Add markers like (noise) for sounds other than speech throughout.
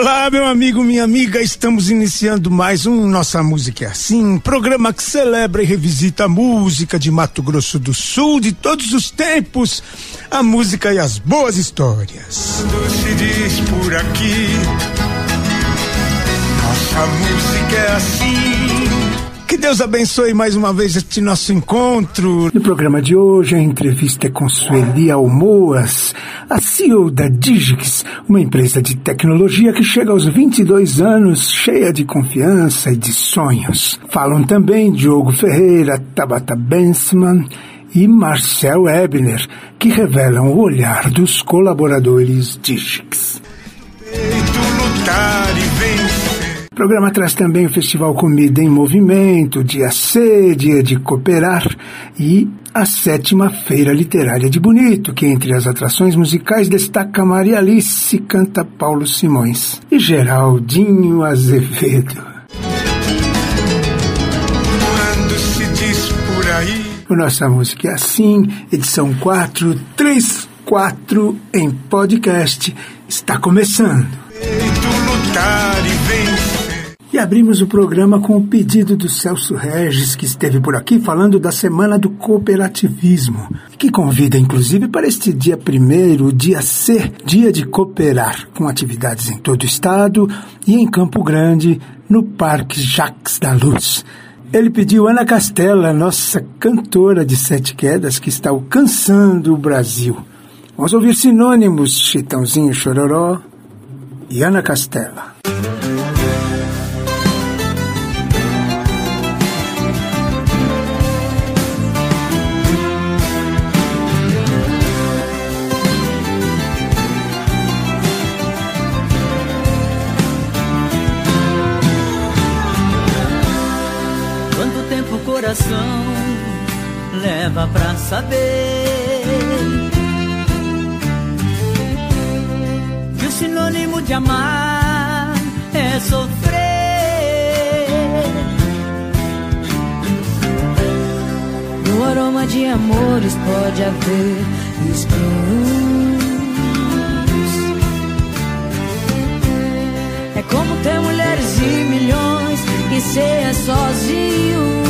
Olá, meu amigo, minha amiga, estamos iniciando mais um Nossa Música é Assim, programa que celebra e revisita a música de Mato Grosso do Sul de todos os tempos, a música e as boas histórias. Quando se diz por aqui, nossa música é assim. Que Deus abençoe mais uma vez este nosso encontro. No programa de hoje, a entrevista é com Sueli Almoas, a CEO da Digix, uma empresa de tecnologia que chega aos 22 anos cheia de confiança e de sonhos. Falam também Diogo Ferreira, Tabata Bensman e Marcel Ebner, que revelam o olhar dos colaboradores Digix. Feito lutar e. O programa traz também o Festival Comida em Movimento, Dia C, Dia de Cooperar e a sétima Feira Literária de Bonito, que entre as atrações musicais destaca Maria Alice, canta Paulo Simões e Geraldinho Azevedo. Quando se diz por aí, O Nossa Música é Assim, edição 434 em podcast, está começando. feito lutar e. E abrimos o programa com o pedido do Celso Regis, que esteve por aqui falando da Semana do Cooperativismo, que convida inclusive para este dia primeiro, dia C, dia de cooperar, com atividades em todo o estado e em Campo Grande, no Parque Jacques da Luz. Ele pediu Ana Castela, nossa cantora de sete quedas, que está alcançando o Brasil. Vamos ouvir sinônimos, Chitãozinho Chororó e Ana Castela. Coração leva pra saber que o sinônimo de amar é sofrer? No aroma de amores pode haver espinhos. É como ter mulheres e milhões e ser sozinho.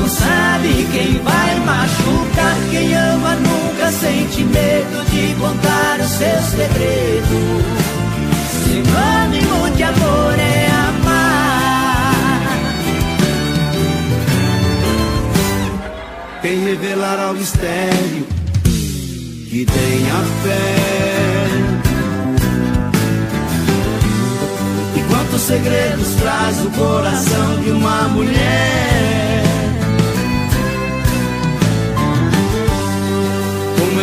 não sabe quem vai machucar. Quem ama nunca sente medo de contar o seu segredo. Sinônimo de amor é amar. Quem revelará o mistério que tenha fé. E quantos segredos traz o coração de uma mulher?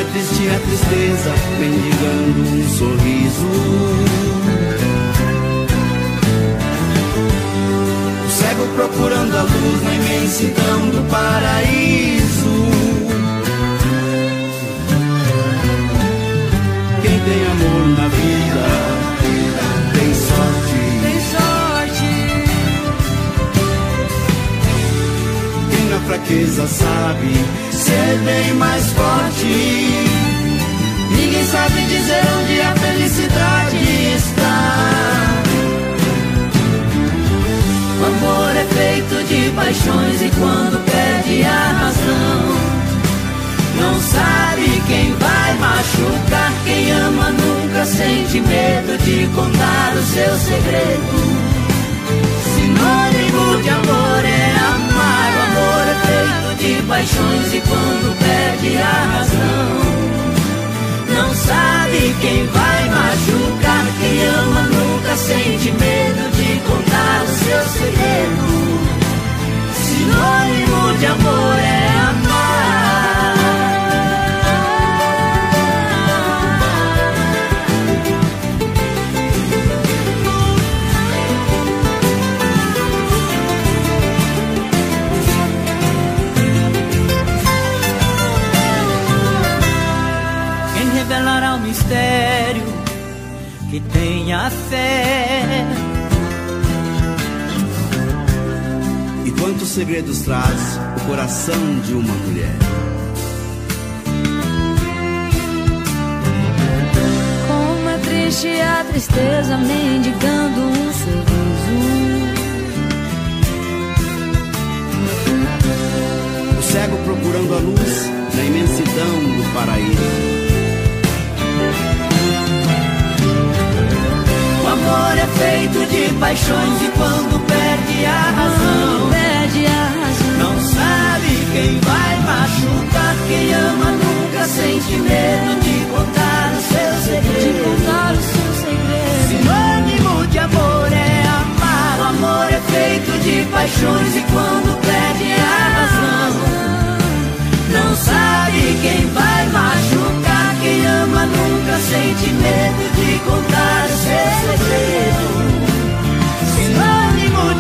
É triste a tristeza, mendigando um sorriso. O cego procurando a luz na imensidão do paraíso. Quem tem amor na vida tem sorte. Tem sorte. Quem na fraqueza sabe ser bem mais forte. Ninguém sabe dizer onde a felicidade está. O amor é feito de paixões e quando perde a razão, não sabe quem vai machucar. Quem ama nunca sente medo de contar o seu segredo. Sinônimo de amor feito paixões e quando perde a razão. Não sabe quem vai machucar, traz o coração de uma mulher? Como é triste a tristeza mendigando um sorriso. O cego procurando a luz na imensidão do paraíso. amor é feito de paixões e quando perde a razão, perde a razão. Não sabe quem vai machucar, quem ama nunca sente medo de contar o seu segredo. De contar o seu segredo. Sinônimo de amor é amar. O amor é feito de paixões e quando perde a razão, não sabe quem vai machucar, quem ama nunca sente medo de contar o seu segredo.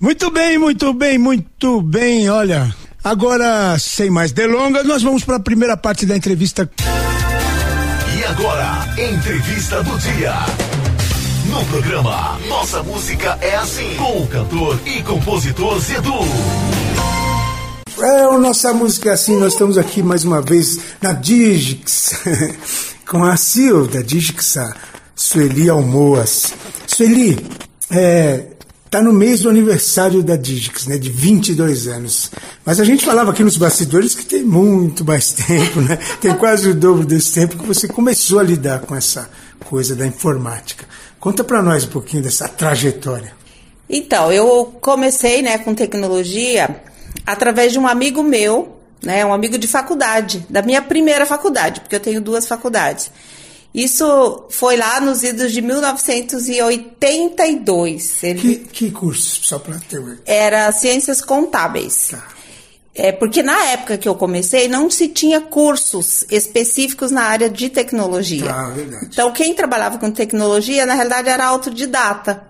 Muito bem, muito bem, muito bem. Olha, agora, sem mais delongas, nós vamos para a primeira parte da entrevista. E agora, entrevista do dia. No programa Nossa Música é Assim, com o cantor e compositor Zedu. É, o Nossa Música é Assim, nós estamos aqui mais uma vez na Digix, (laughs) com a CEO da Digix, a Sueli Almoas. Sueli, é, tá no mês do aniversário da Digix, né, de 22 anos. Mas a gente falava aqui nos bastidores que tem muito mais (laughs) tempo, né? Tem quase o dobro desse tempo que você começou a lidar com essa coisa da informática. Conta para nós um pouquinho dessa trajetória. Então, eu comecei, né, com tecnologia através de um amigo meu, né, um amigo de faculdade, da minha primeira faculdade, porque eu tenho duas faculdades. Isso foi lá nos idos de 1982. Ele que, que curso, só para ter Era Ciências Contábeis. Tá. É, porque na época que eu comecei, não se tinha cursos específicos na área de tecnologia. Ah, verdade. Então, quem trabalhava com tecnologia, na realidade, era autodidata.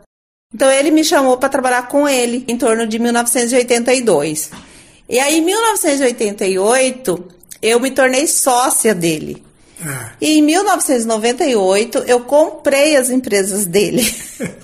Então, ele me chamou para trabalhar com ele em torno de 1982. E aí, em 1988, eu me tornei sócia dele. Ah. E em 1998 eu comprei as empresas dele.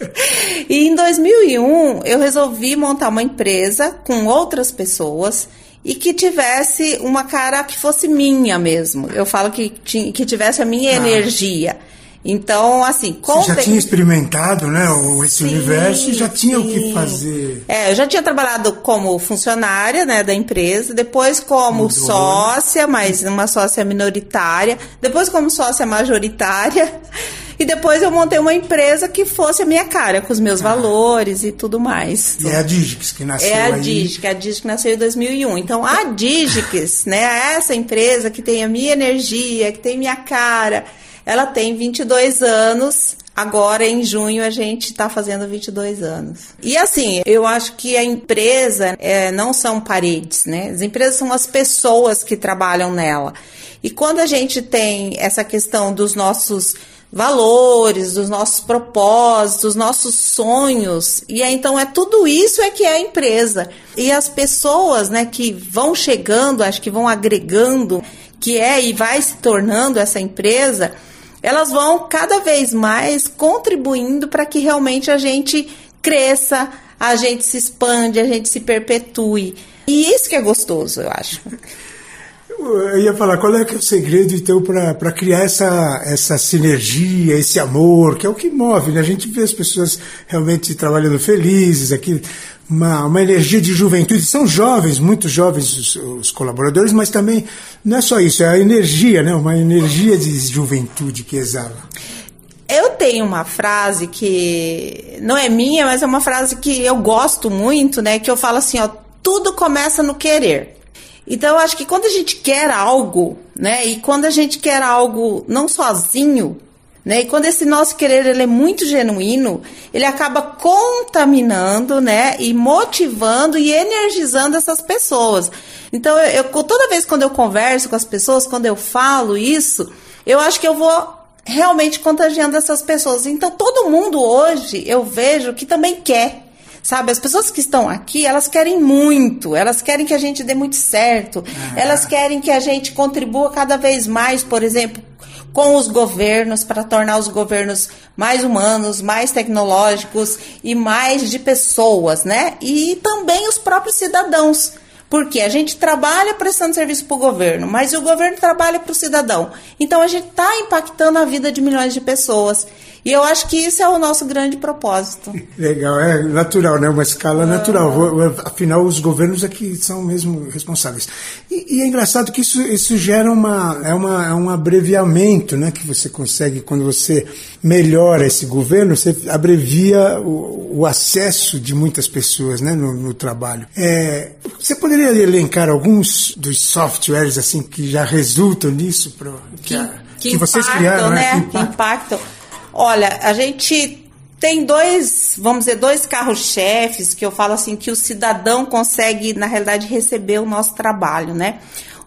(laughs) e em 2001 eu resolvi montar uma empresa com outras pessoas e que tivesse uma cara que fosse minha mesmo. Eu falo que, que tivesse a minha ah. energia. Então, assim, com Você já tinha experimentado, né, esse sim, universo e já tinha sim. o que fazer. É, eu já tinha trabalhado como funcionária, né, da empresa, depois como Mudou. sócia, mas uma sócia minoritária, depois como sócia majoritária. (laughs) E depois eu montei uma empresa que fosse a minha cara, com os meus ah. valores e tudo mais. E é a Digix que nasceu É a aí. Digix, a Digix nasceu em 2001. Então, a Digix, né, essa empresa que tem a minha energia, que tem minha cara, ela tem 22 anos. Agora, em junho, a gente está fazendo 22 anos. E assim, eu acho que a empresa é, não são paredes, né? As empresas são as pessoas que trabalham nela. E quando a gente tem essa questão dos nossos valores, dos nossos propósitos, dos nossos sonhos. E então é tudo isso é que é a empresa. E as pessoas, né, que vão chegando, acho que vão agregando, que é e vai se tornando essa empresa, elas vão cada vez mais contribuindo para que realmente a gente cresça, a gente se expande, a gente se perpetue. E isso que é gostoso, eu acho. Eu ia falar, qual é, que é o segredo, então, para criar essa, essa sinergia, esse amor, que é o que move, né? A gente vê as pessoas realmente trabalhando felizes aqui, uma, uma energia de juventude. São jovens, muito jovens os, os, colaboradores, mas também não é só isso, é a energia, né? Uma energia de juventude que exala. Eu tenho uma frase que não é minha, mas é uma frase que eu gosto muito, né? Que eu falo assim, ó, tudo começa no querer. Então, eu acho que quando a gente quer algo, né? E quando a gente quer algo não sozinho, né? E quando esse nosso querer ele é muito genuíno, ele acaba contaminando, né? E motivando e energizando essas pessoas. Então, eu, eu toda vez quando eu converso com as pessoas, quando eu falo isso, eu acho que eu vou realmente contagiando essas pessoas. Então, todo mundo hoje eu vejo que também quer. Sabe, as pessoas que estão aqui, elas querem muito, elas querem que a gente dê muito certo, ah. elas querem que a gente contribua cada vez mais, por exemplo, com os governos para tornar os governos mais humanos, mais tecnológicos e mais de pessoas, né? E também os próprios cidadãos. Porque a gente trabalha prestando serviço para o governo, mas o governo trabalha para o cidadão. Então a gente está impactando a vida de milhões de pessoas. E eu acho que isso é o nosso grande propósito. (laughs) Legal, é natural, né? Uma escala natural. Afinal, os governos aqui são mesmo responsáveis. E, e, é engraçado que isso, isso gera uma, é, uma, é um abreviamento, né? Que você consegue, quando você melhora esse governo, você abrevia o, o acesso de muitas pessoas, né? No, no trabalho. É, você poderia elencar alguns dos softwares, assim, que já resultam nisso? Pro, que, que, que, que vocês criaram, né? né? Que impactam. Olha, a gente tem dois, vamos dizer, dois carros-chefes que eu falo assim que o cidadão consegue, na realidade, receber o nosso trabalho, né?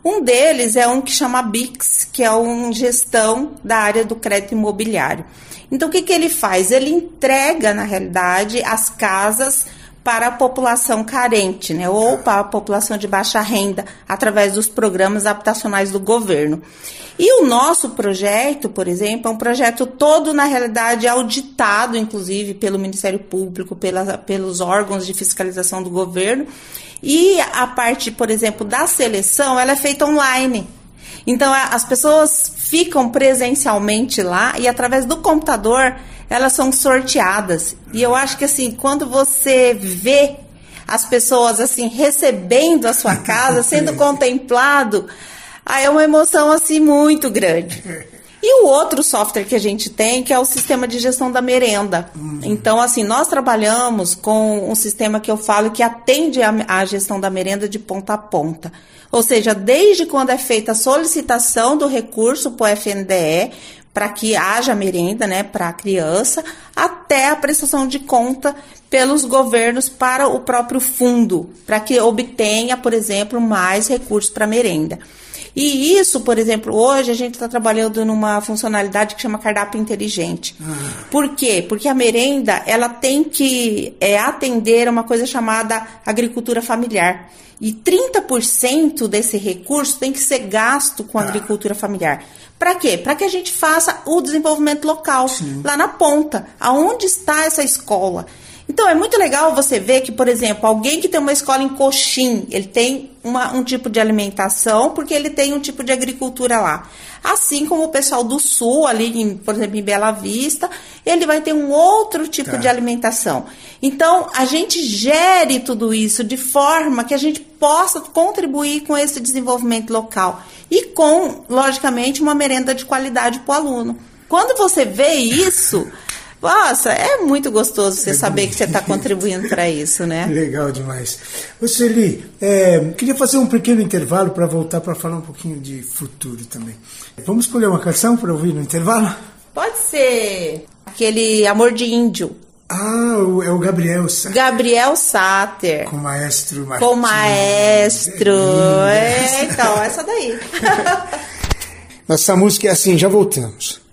Um deles é um que chama Bix, que é uma gestão da área do crédito imobiliário. Então, o que, que ele faz? Ele entrega, na realidade, as casas para a população carente, né, ou para a população de baixa renda, através dos programas habitacionais do governo. E o nosso projeto, por exemplo, é um projeto todo, na realidade, auditado, inclusive, pelo Ministério Público, pela, pelos órgãos de fiscalização do governo. E a parte, por exemplo, da seleção, ela é feita online. Então, as pessoas ficam presencialmente lá e, através do computador, elas são sorteadas. E eu acho que, assim, quando você vê as pessoas, assim, recebendo a sua casa, sendo (laughs) contemplado Aí é uma emoção assim muito grande. E o outro software que a gente tem, que é o sistema de gestão da merenda. Uhum. Então, assim, nós trabalhamos com um sistema que eu falo que atende a, a gestão da merenda de ponta a ponta. Ou seja, desde quando é feita a solicitação do recurso para o FNDE, para que haja merenda né, para a criança, até a prestação de conta pelos governos para o próprio fundo, para que obtenha, por exemplo, mais recursos para merenda. E isso, por exemplo, hoje a gente está trabalhando numa funcionalidade que chama cardápio inteligente. Ah. Por quê? Porque a merenda ela tem que é, atender a uma coisa chamada agricultura familiar. E 30% desse recurso tem que ser gasto com a ah. agricultura familiar. Para quê? Para que a gente faça o desenvolvimento local, Sim. lá na ponta. Aonde está essa escola? Então é muito legal você ver que, por exemplo, alguém que tem uma escola em Coxim, ele tem uma, um tipo de alimentação porque ele tem um tipo de agricultura lá. Assim como o pessoal do sul, ali, em, por exemplo, em Bela Vista, ele vai ter um outro tipo tá. de alimentação. Então, a gente gere tudo isso de forma que a gente possa contribuir com esse desenvolvimento local e com, logicamente, uma merenda de qualidade para o aluno. Quando você vê isso, nossa, é muito gostoso você saber que você está contribuindo para isso, né? (laughs) Legal demais. Ô Sueli, é, queria fazer um pequeno intervalo para voltar para falar um pouquinho de futuro também. Vamos escolher uma canção para ouvir no intervalo? Pode ser aquele Amor de Índio. Ah, é o Gabriel Sater. Gabriel Sater. Com o maestro Martins. Com o maestro. É, é, então, essa daí. (laughs) Nossa música é assim, já voltamos.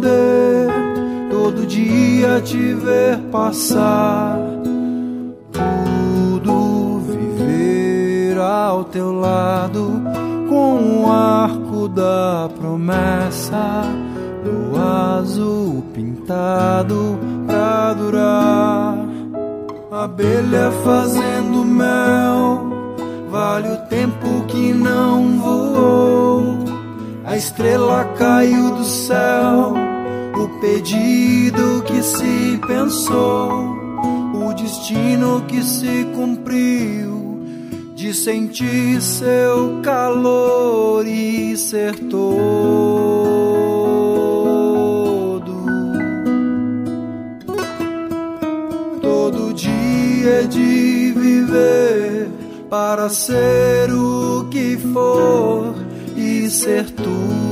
Arder, todo dia te ver passar, tudo viver ao teu lado com o arco da promessa do azul pintado pra durar. Abelha fazendo mel, vale o tempo que não voou. A estrela caiu do céu, o pedido que se pensou, o destino que se cumpriu de sentir seu calor e ser todo. Todo dia de viver para ser o que for e ser tudo.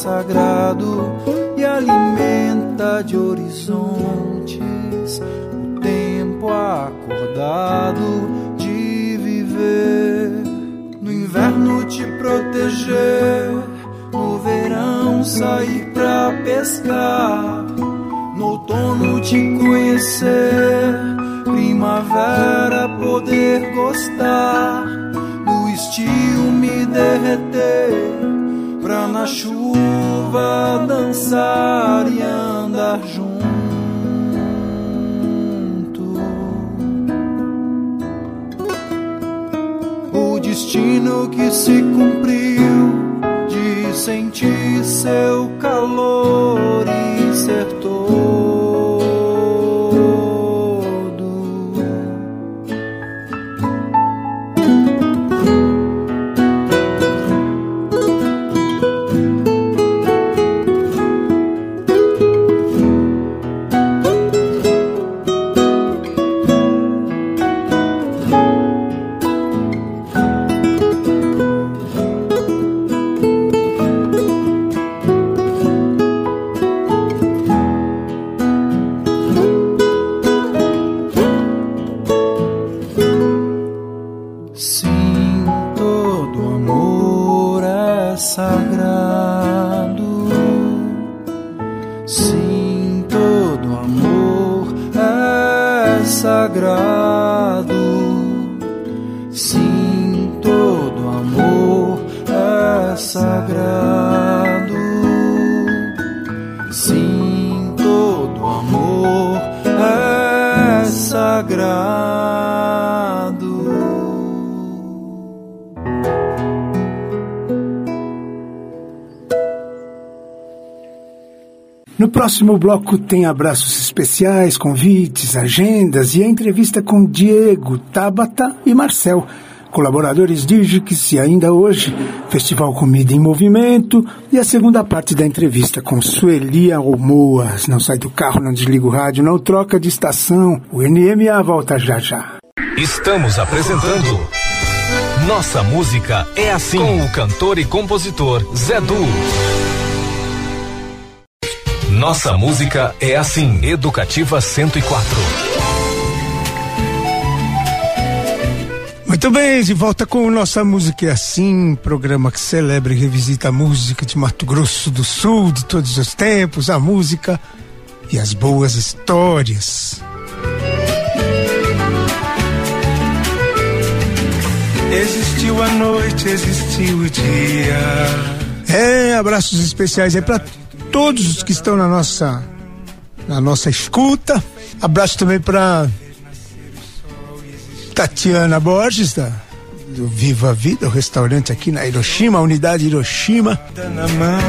Sagrado e alimenta de horizontes o tempo acordado de viver. No inverno te proteger, no verão sair pra pescar no outono te conhecer, primavera poder gostar, no estio me derreter, na chuva dançar e andar junto. O destino que se cumpriu de sentir seu calor e ser próximo bloco tem abraços especiais, convites, agendas e a entrevista com Diego, Tabata e Marcel, colaboradores Digix e ainda hoje, Festival Comida em Movimento e a segunda parte da entrevista com Sueli Almoas. Não sai do carro, não desliga o rádio, não troca de estação. O NMA volta já já. Estamos apresentando Nossa Música é Assim com o cantor e compositor Zé Du. Nossa música é assim. Educativa 104. Muito bem, de volta com Nossa Música é Assim, programa que celebra e revisita a música de Mato Grosso do Sul de todos os tempos, a música e as boas histórias. Existiu a noite, existiu o dia. É, abraços especiais aí para todos os que estão na nossa na nossa escuta. Abraço também para Tatiana Borges da do Viva a Vida, o restaurante aqui na Hiroshima, a unidade Hiroshima. Na mão,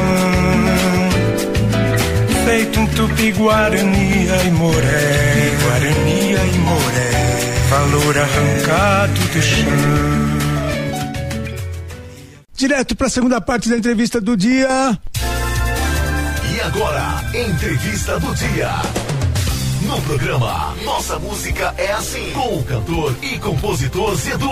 feito um tupi guarani e moré, guarani e moré, valor arrancado do chão. Direto para a segunda parte da entrevista do dia. E agora, entrevista do dia. No programa Nossa Música é Assim, com o cantor e compositor Zedu.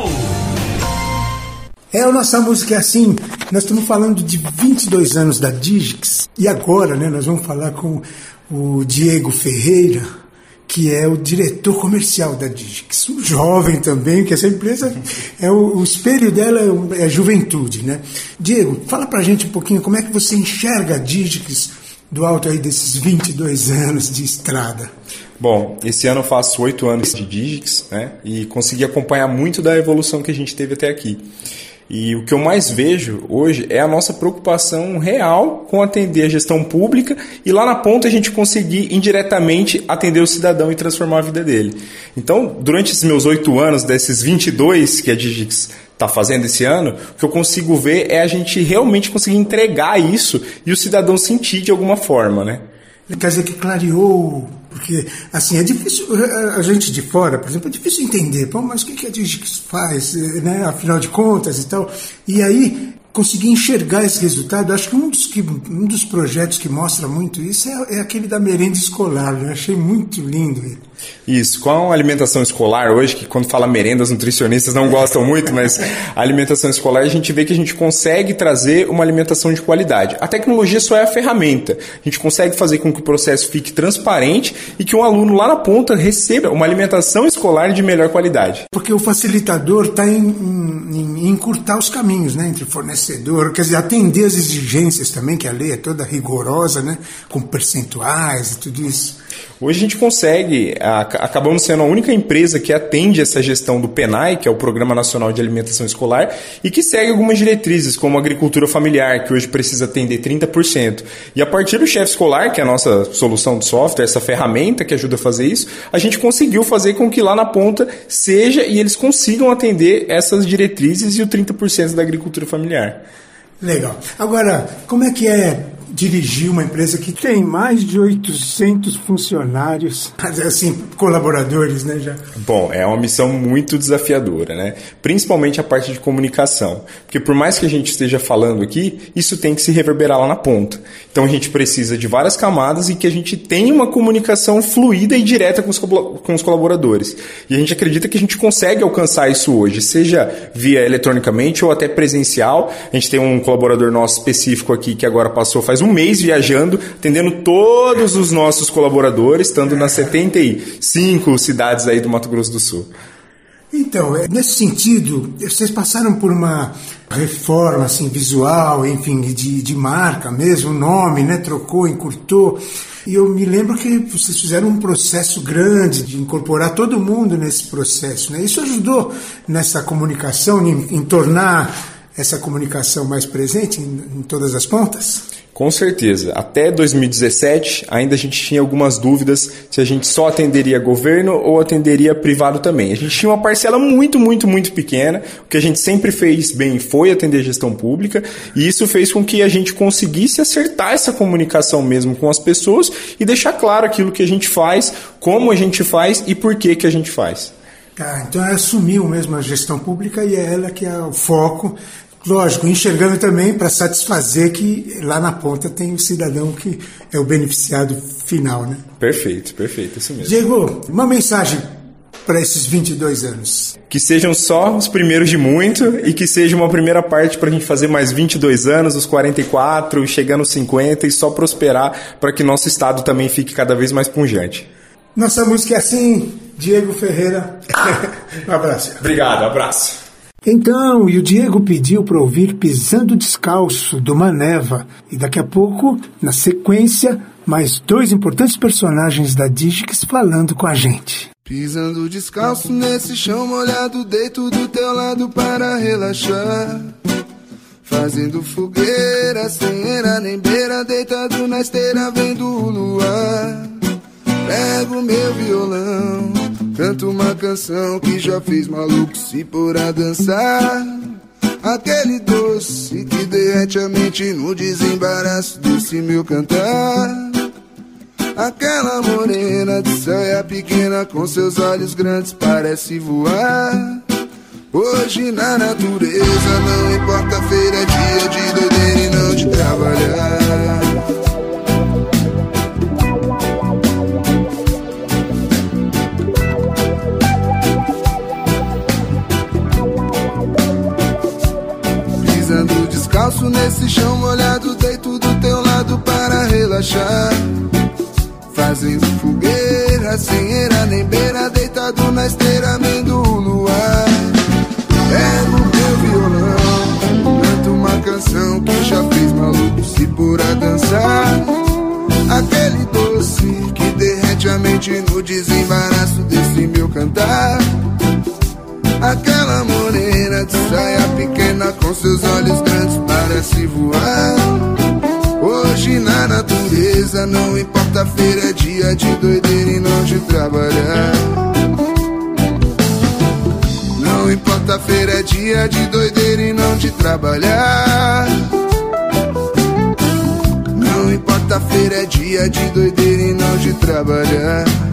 É, nossa música é assim. Nós estamos falando de 22 anos da Digix e agora, né, nós vamos falar com o Diego Ferreira, que é o diretor comercial da Digix. Um jovem também, que essa empresa é o, o espelho dela é, a juventude, né? Diego, fala pra gente um pouquinho como é que você enxerga a Digix do alto aí desses 22 anos de estrada. Bom, esse ano eu faço oito anos de Digix, né? E consegui acompanhar muito da evolução que a gente teve até aqui. E o que eu mais vejo hoje é a nossa preocupação real com atender a gestão pública e lá na ponta a gente conseguir indiretamente atender o cidadão e transformar a vida dele. Então, durante esses meus oito anos, desses 22 que a Digix está fazendo esse ano, o que eu consigo ver é a gente realmente conseguir entregar isso e o cidadão sentir de alguma forma, né? Quer dizer que clareou, porque assim é difícil a gente de fora, por exemplo, é difícil entender, Pô, mas o que a Digix faz, né? Afinal de contas e tal. E aí conseguir enxergar esse resultado. Acho que um dos, que, um dos projetos que mostra muito isso é, é aquele da merenda escolar. Eu achei muito lindo ele. Isso, com a alimentação escolar hoje, que quando fala merenda, os nutricionistas não gostam muito, mas a alimentação escolar a gente vê que a gente consegue trazer uma alimentação de qualidade. A tecnologia só é a ferramenta. A gente consegue fazer com que o processo fique transparente e que um aluno lá na ponta receba uma alimentação escolar de melhor qualidade. Porque o facilitador está em, em, em encurtar os caminhos né, entre fornecedor, quer dizer, atender as exigências também, que a lei é toda rigorosa, né, com percentuais e tudo isso. Hoje a gente consegue, acabamos sendo a única empresa que atende essa gestão do PENAI, que é o Programa Nacional de Alimentação Escolar, e que segue algumas diretrizes, como a agricultura familiar, que hoje precisa atender 30%. E a partir do chefe escolar, que é a nossa solução de software, essa ferramenta que ajuda a fazer isso, a gente conseguiu fazer com que lá na ponta seja e eles consigam atender essas diretrizes e o 30% da agricultura familiar. Legal. Agora, como é que é dirigir uma empresa que tem mais de 800 funcionários, assim, colaboradores, né, já? Bom, é uma missão muito desafiadora, né? Principalmente a parte de comunicação. Porque por mais que a gente esteja falando aqui, isso tem que se reverberar lá na ponta. Então a gente precisa de várias camadas e que a gente tenha uma comunicação fluida e direta com os, com os colaboradores. E a gente acredita que a gente consegue alcançar isso hoje, seja via eletronicamente ou até presencial. A gente tem um colaborador nosso específico aqui que agora passou faz um um mês viajando, atendendo todos os nossos colaboradores, estando nas 75 cidades aí do Mato Grosso do Sul. Então, é, nesse sentido, vocês passaram por uma reforma assim, visual, enfim, de, de marca mesmo, nome, né? Trocou, encurtou. E eu me lembro que vocês fizeram um processo grande de incorporar todo mundo nesse processo. Né? Isso ajudou nessa comunicação, em, em tornar essa comunicação mais presente em, em todas as pontas? Com certeza. Até 2017, ainda a gente tinha algumas dúvidas se a gente só atenderia governo ou atenderia privado também. A gente tinha uma parcela muito, muito, muito pequena. O que a gente sempre fez bem foi atender gestão pública, e isso fez com que a gente conseguisse acertar essa comunicação mesmo com as pessoas e deixar claro aquilo que a gente faz, como a gente faz e por que, que a gente faz. Tá, então é assumiu mesmo a gestão pública e é ela que é o foco Lógico, enxergando também para satisfazer que lá na ponta tem o cidadão que é o beneficiado final, né? Perfeito, perfeito, isso mesmo. Diego, uma mensagem para esses 22 anos? Que sejam só os primeiros de muito e que seja uma primeira parte para a gente fazer mais 22 anos, os 44, chegando aos 50 e só prosperar para que nosso estado também fique cada vez mais punjante. Nossa música é assim, Diego Ferreira. (laughs) um abraço. Obrigado, abraço. Então, e o Diego pediu para ouvir Pisando Descalço, do Maneva. E daqui a pouco, na sequência, mais dois importantes personagens da Digix falando com a gente. Pisando descalço nesse chão molhado, deito do teu lado para relaxar. Fazendo fogueira, sem era nem beira, deitado na esteira, vendo o luar. Pego meu violão, canto uma canção que já fez maluco se pôr a dançar. Aquele doce que derrete a mente no desembaraço desse meu cantar. Aquela morena de saia pequena com seus olhos grandes parece voar. Hoje na natureza não importa feira, é dia de doideira e não de trabalhar. Não importa feira, é dia de doideira e não de trabalhar. Não importa feira, é dia de doideira e não de trabalhar. Não importa feira, é dia de doideira e não de trabalhar.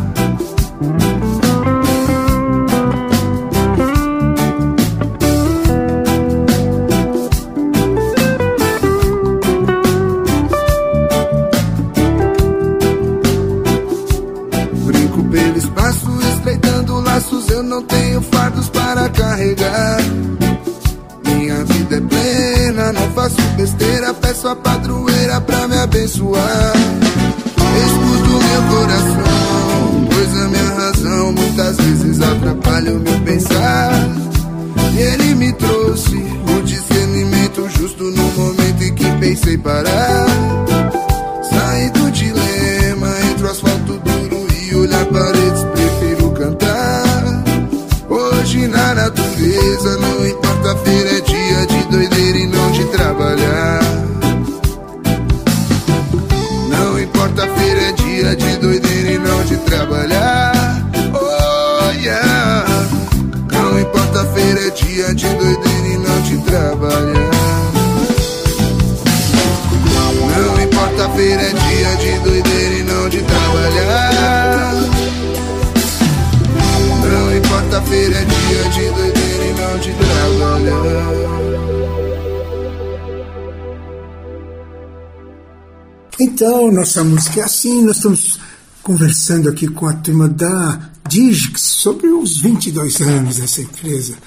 Nossa música é assim, nós estamos conversando aqui com a turma da Digix sobre os 22 anos dessa empresa.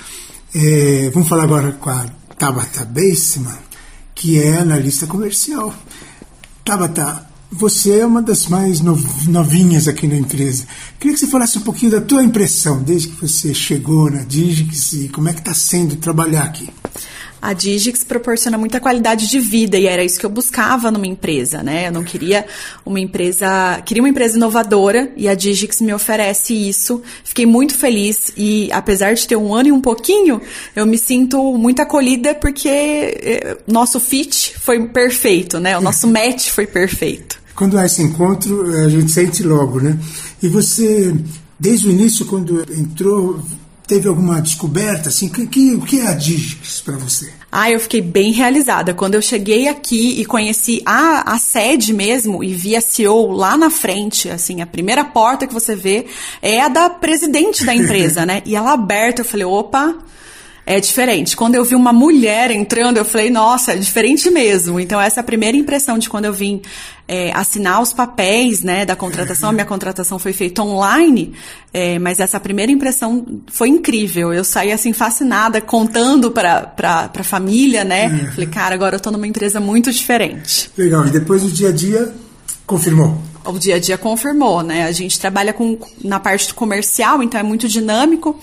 É, vamos falar agora com a Tabata Baseman, que é analista comercial. Tabata, você é uma das mais novinhas aqui na empresa. Queria que você falasse um pouquinho da tua impressão desde que você chegou na Digix e como é que está sendo trabalhar aqui. A Digix proporciona muita qualidade de vida e era isso que eu buscava numa empresa, né? Eu não queria uma empresa, queria uma empresa inovadora e a Digix me oferece isso. Fiquei muito feliz e apesar de ter um ano e um pouquinho, eu me sinto muito acolhida porque nosso fit foi perfeito, né? O nosso (laughs) match foi perfeito. Quando há esse encontro, a gente sente logo, né? E você, desde o início, quando entrou, teve alguma descoberta? Assim, que, que, o que é a Digix para você? Ah, eu fiquei bem realizada. Quando eu cheguei aqui e conheci a, a sede mesmo e vi a CEO lá na frente, assim, a primeira porta que você vê é a da presidente da (laughs) empresa, né? E ela aberta, eu falei, opa, é diferente. Quando eu vi uma mulher entrando, eu falei, nossa, é diferente mesmo. Então, essa é a primeira impressão de quando eu vim é, assinar os papéis né, da contratação. A minha contratação foi feita online, é, mas essa primeira impressão foi incrível. Eu saí assim fascinada, contando para a família, né? Uhum. Falei, cara, agora eu estou numa empresa muito diferente. Legal. E depois do dia a dia, confirmou? O dia a dia confirmou, né? A gente trabalha com, na parte comercial, então é muito dinâmico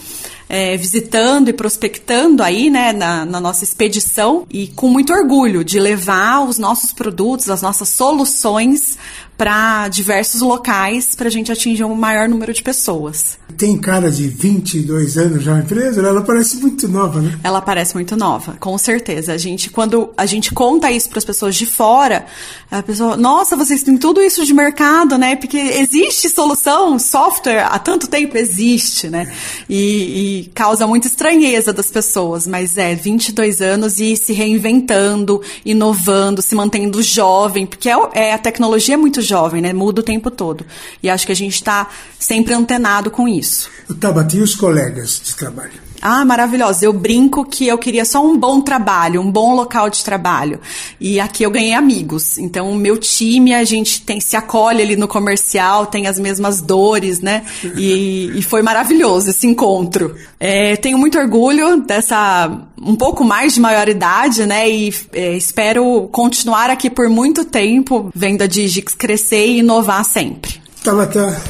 é, visitando e prospectando aí, né, na, na, nossa expedição e com muito orgulho de levar os nossos produtos, as nossas soluções para diversos locais para a gente atingir um maior número de pessoas. Tem cara de 22 anos já na empresa? Ela parece muito nova, né? Ela parece muito nova, com certeza. A gente, quando a gente conta isso para as pessoas de fora, a pessoa, nossa, vocês têm tudo isso de mercado, né? Porque existe solução, software há tanto tempo existe, né? E, e causa muita estranheza das pessoas, mas é 22 anos e se reinventando, inovando, se mantendo jovem, porque é, é a tecnologia é muito jovem, né? Muda o tempo todo. E acho que a gente está sempre antenado com isso. Tabata e os colegas de trabalho? Ah, maravilhosa. Eu brinco que eu queria só um bom trabalho, um bom local de trabalho. E aqui eu ganhei amigos. Então, o meu time, a gente tem se acolhe ali no comercial, tem as mesmas dores, né? E, e foi maravilhoso esse encontro. É, tenho muito orgulho dessa um pouco mais de maioridade, né? E é, espero continuar aqui por muito tempo, vendo a Digix crescer e inovar sempre. Tabata,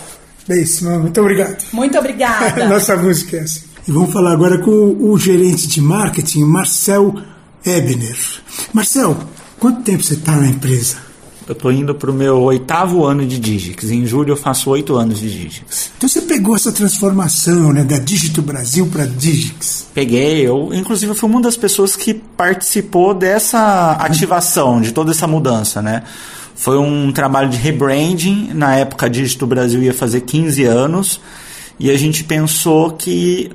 Beijo, muito obrigado. Muito obrigada. (laughs) Nossa música é assim. E vamos falar agora com o gerente de marketing, Marcel Ebner. Marcel, quanto tempo você está na empresa? Eu estou indo para o meu oitavo ano de Digix. Em julho eu faço oito anos de Digix. Então você pegou essa transformação né, da Digito Brasil para Digix? Peguei. Eu, inclusive, fui uma das pessoas que participou dessa ativação, de toda essa mudança, né? Foi um trabalho de rebranding. Na época, a Digito Brasil ia fazer 15 anos. E a gente pensou que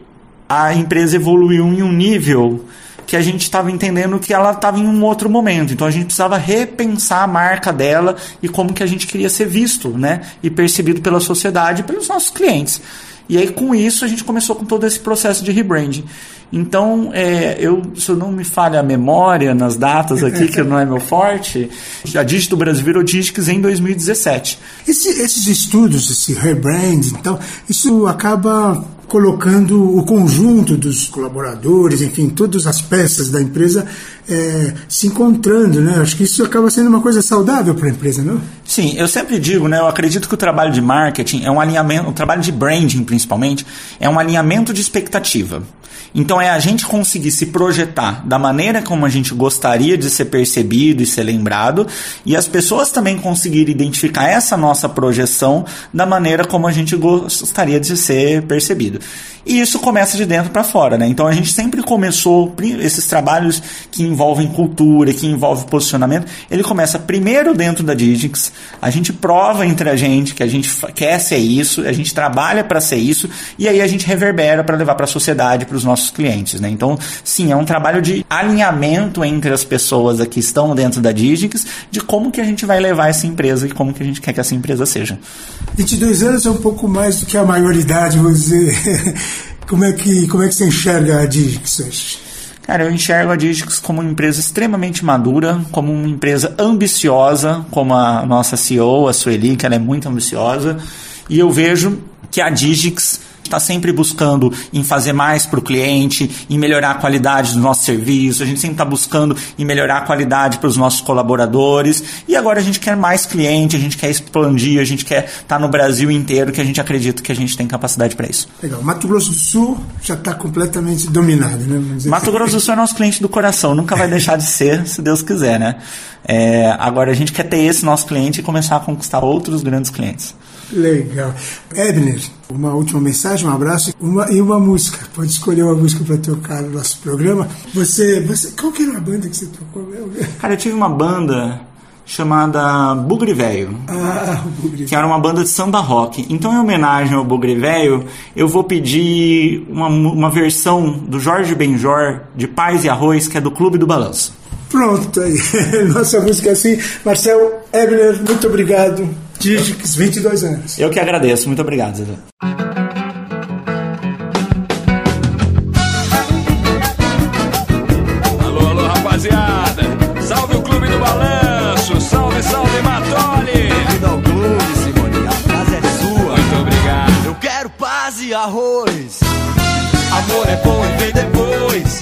a empresa evoluiu em um nível que a gente estava entendendo que ela estava em um outro momento. Então a gente precisava repensar a marca dela e como que a gente queria ser visto, né? E percebido pela sociedade e pelos nossos clientes. E aí com isso a gente começou com todo esse processo de rebranding. Então, é, eu, se eu não me falha a memória nas datas aqui, que não é meu forte, a Digito Brasil virou Digix em 2017. Esse, esses estudos, esse rebranding, então, isso acaba colocando o conjunto dos colaboradores, enfim, todas as peças da empresa é, se encontrando, né? Acho que isso acaba sendo uma coisa saudável para a empresa, não? Sim, eu sempre digo, né? Eu acredito que o trabalho de marketing é um alinhamento, o trabalho de branding principalmente, é um alinhamento de expectativa. Então é a gente conseguir se projetar da maneira como a gente gostaria de ser percebido e ser lembrado, e as pessoas também conseguirem identificar essa nossa projeção da maneira como a gente gostaria de ser percebido. E isso começa de dentro para fora, né? Então a gente sempre começou esses trabalhos que envolvem cultura, que envolvem posicionamento, ele começa primeiro dentro da Digix, a gente prova entre a gente que a gente quer ser isso, a gente trabalha para ser isso, e aí a gente reverbera para levar para a sociedade, para os nossos clientes, né? Então, sim, é um trabalho de alinhamento entre as pessoas que estão dentro da Digix, de como que a gente vai levar essa empresa e como que a gente quer que essa empresa seja. 22 anos é um pouco mais do que a maioridade, vou dizer. Como é que, como é que você enxerga a Digix? Cara, eu enxergo a Digix como uma empresa extremamente madura, como uma empresa ambiciosa, como a nossa CEO, a Sueli, que ela é muito ambiciosa. E eu vejo que a Digix está sempre buscando em fazer mais para o cliente, em melhorar a qualidade do nosso serviço, a gente sempre está buscando em melhorar a qualidade para os nossos colaboradores. E agora a gente quer mais cliente, a gente quer expandir, a gente quer estar tá no Brasil inteiro, que a gente acredita que a gente tem capacidade para isso. Legal. Mato Grosso do Sul já está completamente dominado, né? Mato assim. Grosso do Sul é nosso cliente do coração, nunca vai deixar de ser, se Deus quiser, né? É, agora a gente quer ter esse nosso cliente e começar a conquistar outros grandes clientes. Legal. Ebner, uma última mensagem, um abraço uma, e uma música. Pode escolher uma música para tocar no nosso programa. Você, você, qual que era a banda que você tocou? Cara, eu tive uma banda chamada Bugre Velho, ah, que era uma banda de samba rock. Então, em homenagem ao Bugre Velho, eu vou pedir uma, uma versão do Jorge Benjor de Paz e Arroz, que é do Clube do Balanço. Pronto, aí. (laughs) Nossa música é assim. Marcel Ebner, muito obrigado. Digix, 22 anos. Eu que agradeço. Muito obrigado, Zé. Alô, alô, rapaziada. Salve o Clube do Balanço. Salve, salve, Matoli. Bem-vindo ao clube, Simone. A casa é sua. Muito obrigado. Eu quero paz e arroz. Amor é bom e vem depois.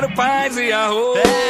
Quero paz e arroz. Amor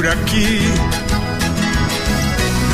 Por aqui,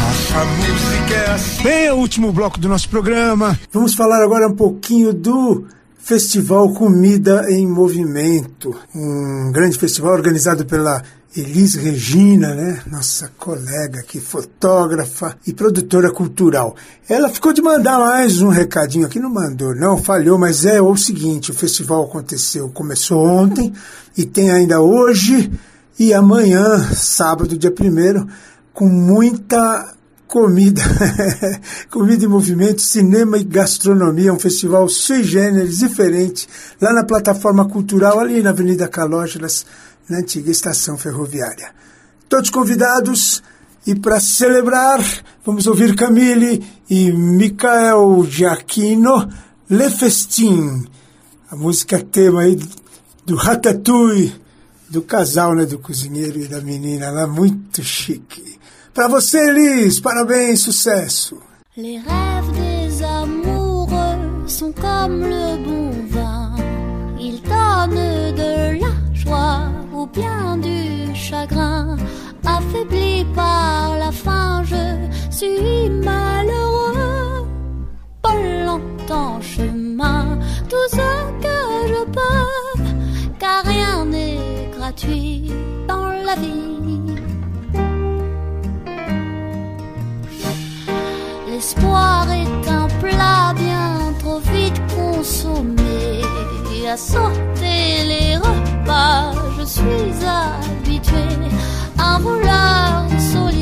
nossa música é assim. Bem, é o último bloco do nosso programa. Vamos falar agora um pouquinho do Festival Comida em Movimento, um grande festival organizado pela Elis Regina, né? Nossa colega aqui, fotógrafa e produtora cultural. Ela ficou de mandar mais um recadinho aqui, não mandou, não, falhou, mas é o seguinte: o festival aconteceu, começou ontem e tem ainda hoje e amanhã, sábado, dia primeiro, com muita comida, (laughs) comida em movimento, cinema e gastronomia, um festival sui generis, diferente, lá na plataforma cultural, ali na Avenida Calógeras, na antiga estação ferroviária. Todos convidados e para celebrar, vamos ouvir Camille e Michael Giacchino, Le Festin, a música tema aí do Ratatouille, do casal, né, do cozinheiro e da menina lá, muito chique. Para você, Elis, parabéns, sucesso. Les rêves des amoureux sont comme le bon vin. Ils donnent de la joie ou bien du chagrin. Affaibli par la faim, je suis malheureux. Pas longtemps chemin, tout ce que je peux, car rien n'est dans la vie? L'espoir est un plat bien trop vite consommé. À sauter les repas, je suis habitué. Un voleur solitaire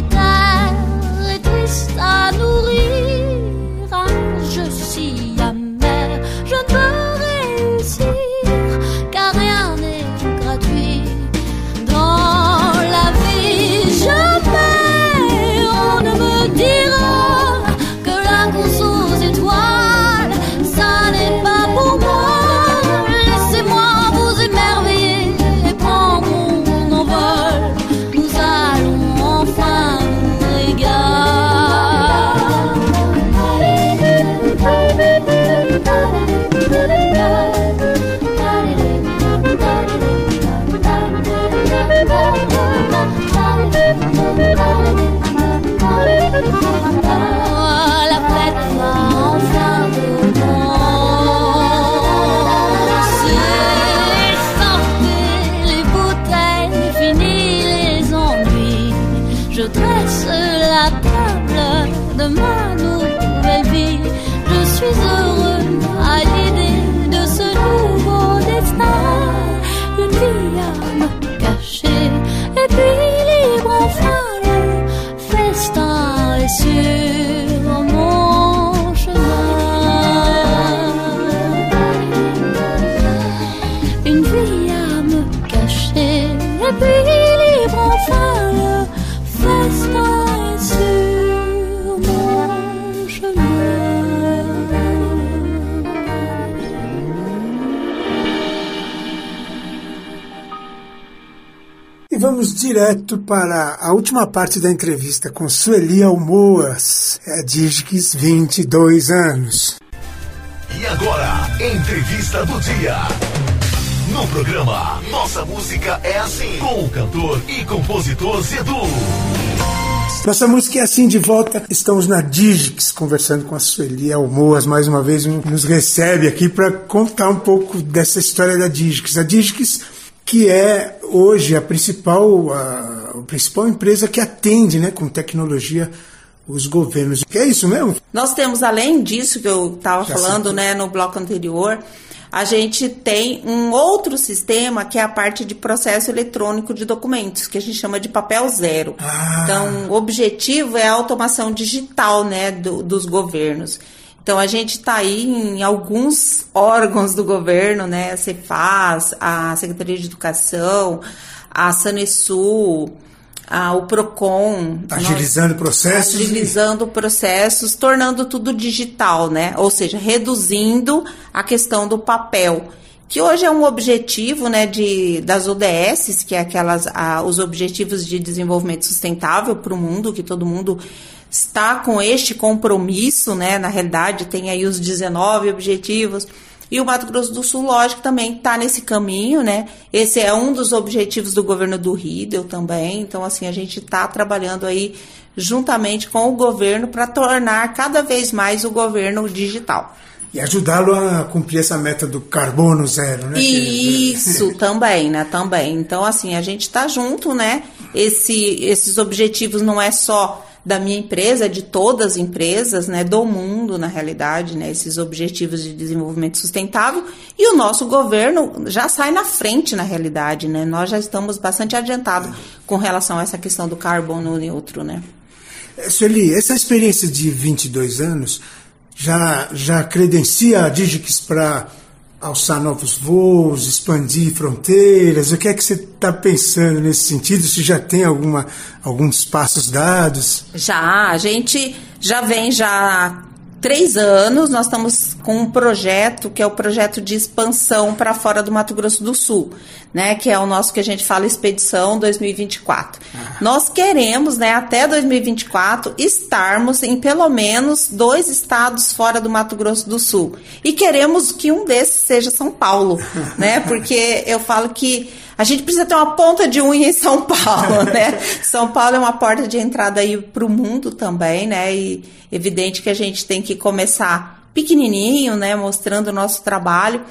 direto para a última parte da entrevista com Sueli Almoas, é a Digix 22 anos. E agora, entrevista do dia. No programa Nossa Música é Assim, com o cantor e compositor Zedu. Nossa música é assim de volta. Estamos na Digix conversando com a Sueli Almoas. Mais uma vez nos recebe aqui para contar um pouco dessa história da Digix. A Digix que é hoje a principal, a, a principal empresa que atende né, com tecnologia os governos. É isso mesmo? Nós temos, além disso que eu estava falando né, no bloco anterior, a gente tem um outro sistema que é a parte de processo eletrônico de documentos, que a gente chama de papel zero. Ah. Então, o objetivo é a automação digital né, do, dos governos. Então a gente está aí em alguns órgãos do governo, né? A Cefaz, a Secretaria de Educação, a Sanesul, a, o Procon. Agilizando processos. Agilizando processos, tornando tudo digital, né? Ou seja, reduzindo a questão do papel que hoje é um objetivo né, de, das ODS, que é aquelas, os Objetivos de Desenvolvimento Sustentável para o mundo, que todo mundo está com este compromisso, né? Na realidade, tem aí os 19 objetivos. E o Mato Grosso do Sul, lógico, também está nesse caminho, né? Esse é um dos objetivos do governo do Ridel também. Então, assim, a gente está trabalhando aí juntamente com o governo para tornar cada vez mais o governo digital. E ajudá-lo a cumprir essa meta do carbono zero, né? Isso, também, né? Também. Então, assim, a gente está junto, né? Esse, esses objetivos não é só da minha empresa, de todas as empresas, né, do mundo, na realidade, né, esses objetivos de desenvolvimento sustentável, e o nosso governo já sai na frente, na realidade, né, nós já estamos bastante adiantados com relação a essa questão do carbono neutro, né. É, Sueli, essa experiência de 22 anos já, já credencia a Digix para alçar novos voos, expandir fronteiras? O que é que você está pensando nesse sentido? Se já tem alguma, alguns passos dados? Já, a gente já vem já três anos, nós estamos com um projeto que é o projeto de expansão para fora do Mato Grosso do Sul, né? Que é o nosso que a gente fala Expedição 2024. Ah. Nós queremos, né, até 2024, estarmos em pelo menos dois estados fora do Mato Grosso do Sul. E queremos que um desses seja São Paulo, (laughs) né? Porque eu falo que a gente precisa ter uma ponta de unha em São (laughs) Paulo, né? (laughs) São Paulo é uma porta de entrada aí para o mundo também, né? E evidente que a gente tem que começar pequenininho, né? Mostrando o nosso trabalho.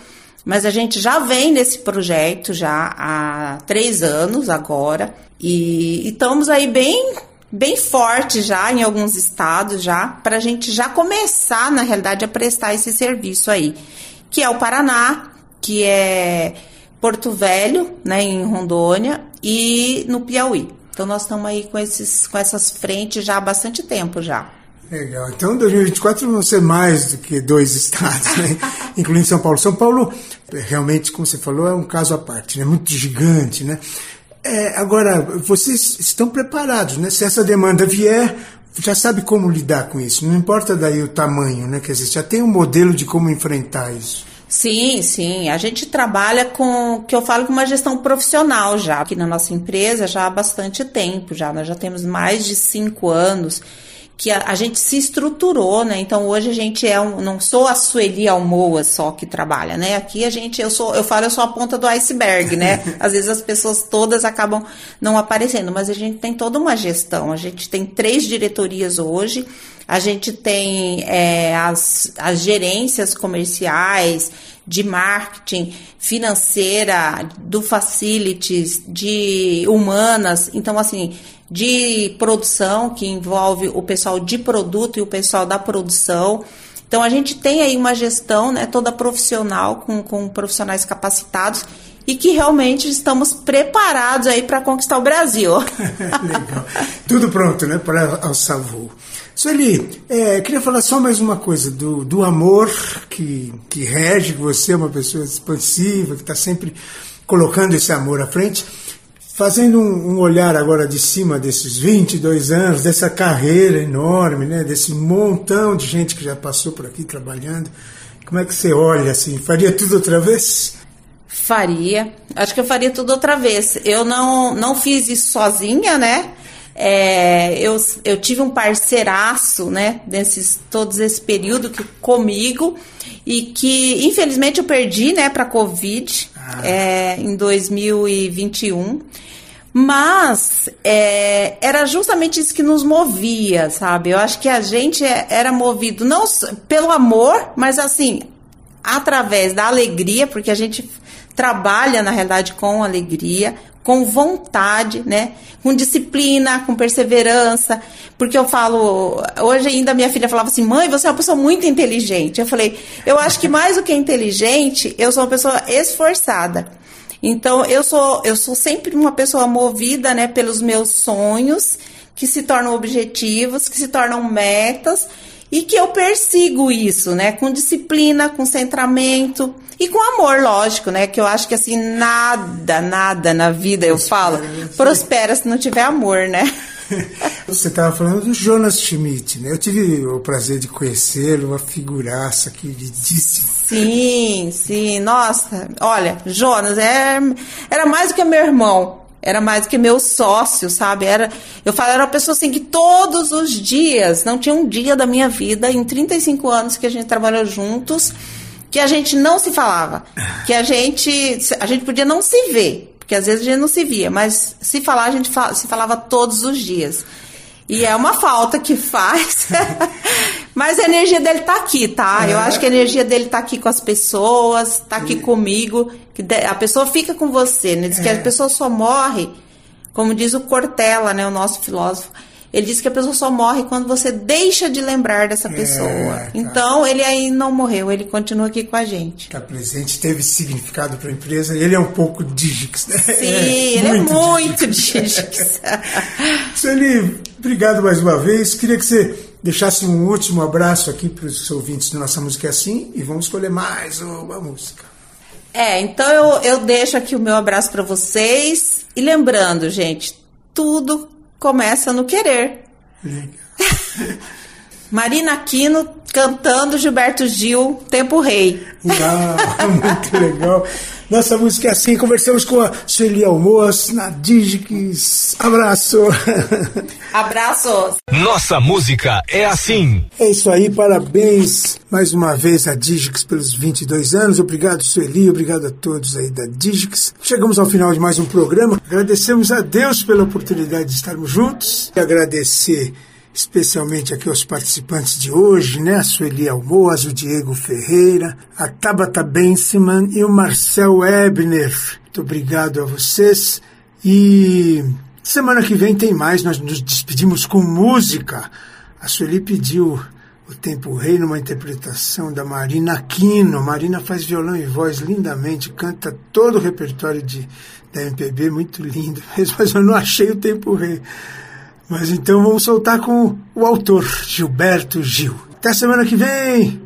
Mas a gente já vem nesse projeto já há três anos agora. E, e estamos aí bem bem forte já em alguns estados já para a gente já começar na realidade a prestar esse serviço aí que é o Paraná que é Porto Velho, né, em Rondônia, e no Piauí. Então nós estamos aí com, esses, com essas frentes já há bastante tempo já. Legal. Então 2024 vão ser mais do que dois (laughs) estados, né? incluindo São Paulo. São Paulo, realmente, como você falou, é um caso à parte, né? muito gigante. Né? É, agora, vocês estão preparados, né? Se essa demanda vier, já sabe como lidar com isso. Não importa daí o tamanho, né? Quer dizer, já tem um modelo de como enfrentar isso. Sim, sim. A gente trabalha com, que eu falo com uma gestão profissional já, aqui na nossa empresa já há bastante tempo já. Nós já temos mais de cinco anos que a, a gente se estruturou, né? Então hoje a gente é um, não sou a Sueli Almoa só que trabalha, né? Aqui a gente, eu sou, eu falo, eu sou a ponta do iceberg, né? (laughs) Às vezes as pessoas todas acabam não aparecendo, mas a gente tem toda uma gestão. A gente tem três diretorias hoje a gente tem é, as, as gerências comerciais, de marketing, financeira, do facilities, de humanas, então assim, de produção, que envolve o pessoal de produto e o pessoal da produção. Então a gente tem aí uma gestão né, toda profissional, com, com profissionais capacitados e que realmente estamos preparados aí para conquistar o Brasil. (laughs) Legal. Tudo pronto, né, para alçar voo. Sueli, é, queria falar só mais uma coisa do, do amor que, que rege, que você é uma pessoa expansiva, que está sempre colocando esse amor à frente. Fazendo um, um, olhar agora de cima desses 22 anos, dessa carreira enorme, né, desse montão de gente que já passou por aqui trabalhando, como é que você olha assim? Faria tudo outra vez? Faria. Acho que eu faria tudo outra vez. Eu não, não fiz isso sozinha, né? É, eu, eu tive um parceiraço, né, nesses todos esse período que, comigo e que infelizmente eu perdi, né, para Covid ah. é, em 2021. Mas é, era justamente isso que nos movia, sabe? Eu acho que a gente é, era movido não pelo amor, mas assim, através da alegria, porque a gente trabalha, na realidade, com alegria, com vontade, né? Com disciplina, com perseverança. Porque eu falo, hoje ainda minha filha falava assim: mãe, você é uma pessoa muito inteligente. Eu falei, eu acho que mais do que inteligente, eu sou uma pessoa esforçada. Então, eu sou, eu sou sempre uma pessoa movida, né, pelos meus sonhos, que se tornam objetivos, que se tornam metas e que eu persigo isso, né, com disciplina, com centramento e com amor, lógico, né, que eu acho que assim nada, nada na vida eu falo prospera se não tiver amor, né? (laughs) Você estava falando do Jonas Schmidt, né? Eu tive o prazer de conhecê-lo, uma figuraça queridíssima. Sim, sim, nossa, olha, Jonas é, era mais do que meu irmão era mais do que meu sócio, sabe? Era, eu falo, era uma pessoa assim que todos os dias, não tinha um dia da minha vida, em 35 anos que a gente trabalhou juntos, que a gente não se falava. Que a gente, a gente podia não se ver, porque às vezes a gente não se via, mas se falar, a gente se falava todos os dias. E é uma falta que faz. (laughs) Mas a energia dele tá aqui, tá? Eu acho que a energia dele tá aqui com as pessoas, tá aqui comigo. Que a pessoa fica com você, né? Diz que a é. pessoa só morre, como diz o Cortella, né? O nosso filósofo. Ele diz que a pessoa só morre quando você deixa de lembrar dessa é, pessoa. É, tá. Então, ele aí não morreu, ele continua aqui com a gente. Está presente, teve significado para a empresa. Ele é um pouco Digix, né? Sim, (laughs) é, ele muito é muito Digix. (laughs) Sueli, obrigado mais uma vez. Queria que você deixasse um último abraço aqui para os ouvintes do Nossa Música é Assim e vamos escolher mais uma música. É, então eu, eu deixo aqui o meu abraço para vocês. E lembrando, gente, tudo começa no querer. (laughs) Marina Aquino cantando Gilberto Gil, Tempo Rei. Uau, (laughs) muito legal. Nossa música é assim. Conversamos com a Sueli Almoço na Digix. Abraço. (laughs) Abraços. Nossa música é assim. É isso aí. Parabéns mais uma vez a Digix pelos 22 anos. Obrigado, Sueli. Obrigado a todos aí da Digix. Chegamos ao final de mais um programa. Agradecemos a Deus pela oportunidade de estarmos juntos. E agradecer especialmente aqui aos participantes de hoje, né? A Sueli Almoas, o Diego Ferreira, a Tabata Benseman e o Marcel Ebner. Muito obrigado a vocês. E semana que vem tem mais, nós nos despedimos com música. A Sueli pediu o Tempo Rei numa interpretação da Marina Aquino. Marina faz violão e voz lindamente, canta todo o repertório de, da MPB, muito lindo (laughs) mesmo, mas eu não achei o Tempo Rei. Mas então vamos soltar com o autor, Gilberto Gil. Até semana que vem!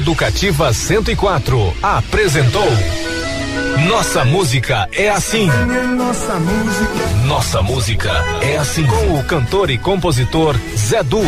Educativa 104 apresentou Nossa Música é Assim. Nossa Música. Nossa Música é Assim. Com o cantor e compositor Zé Du.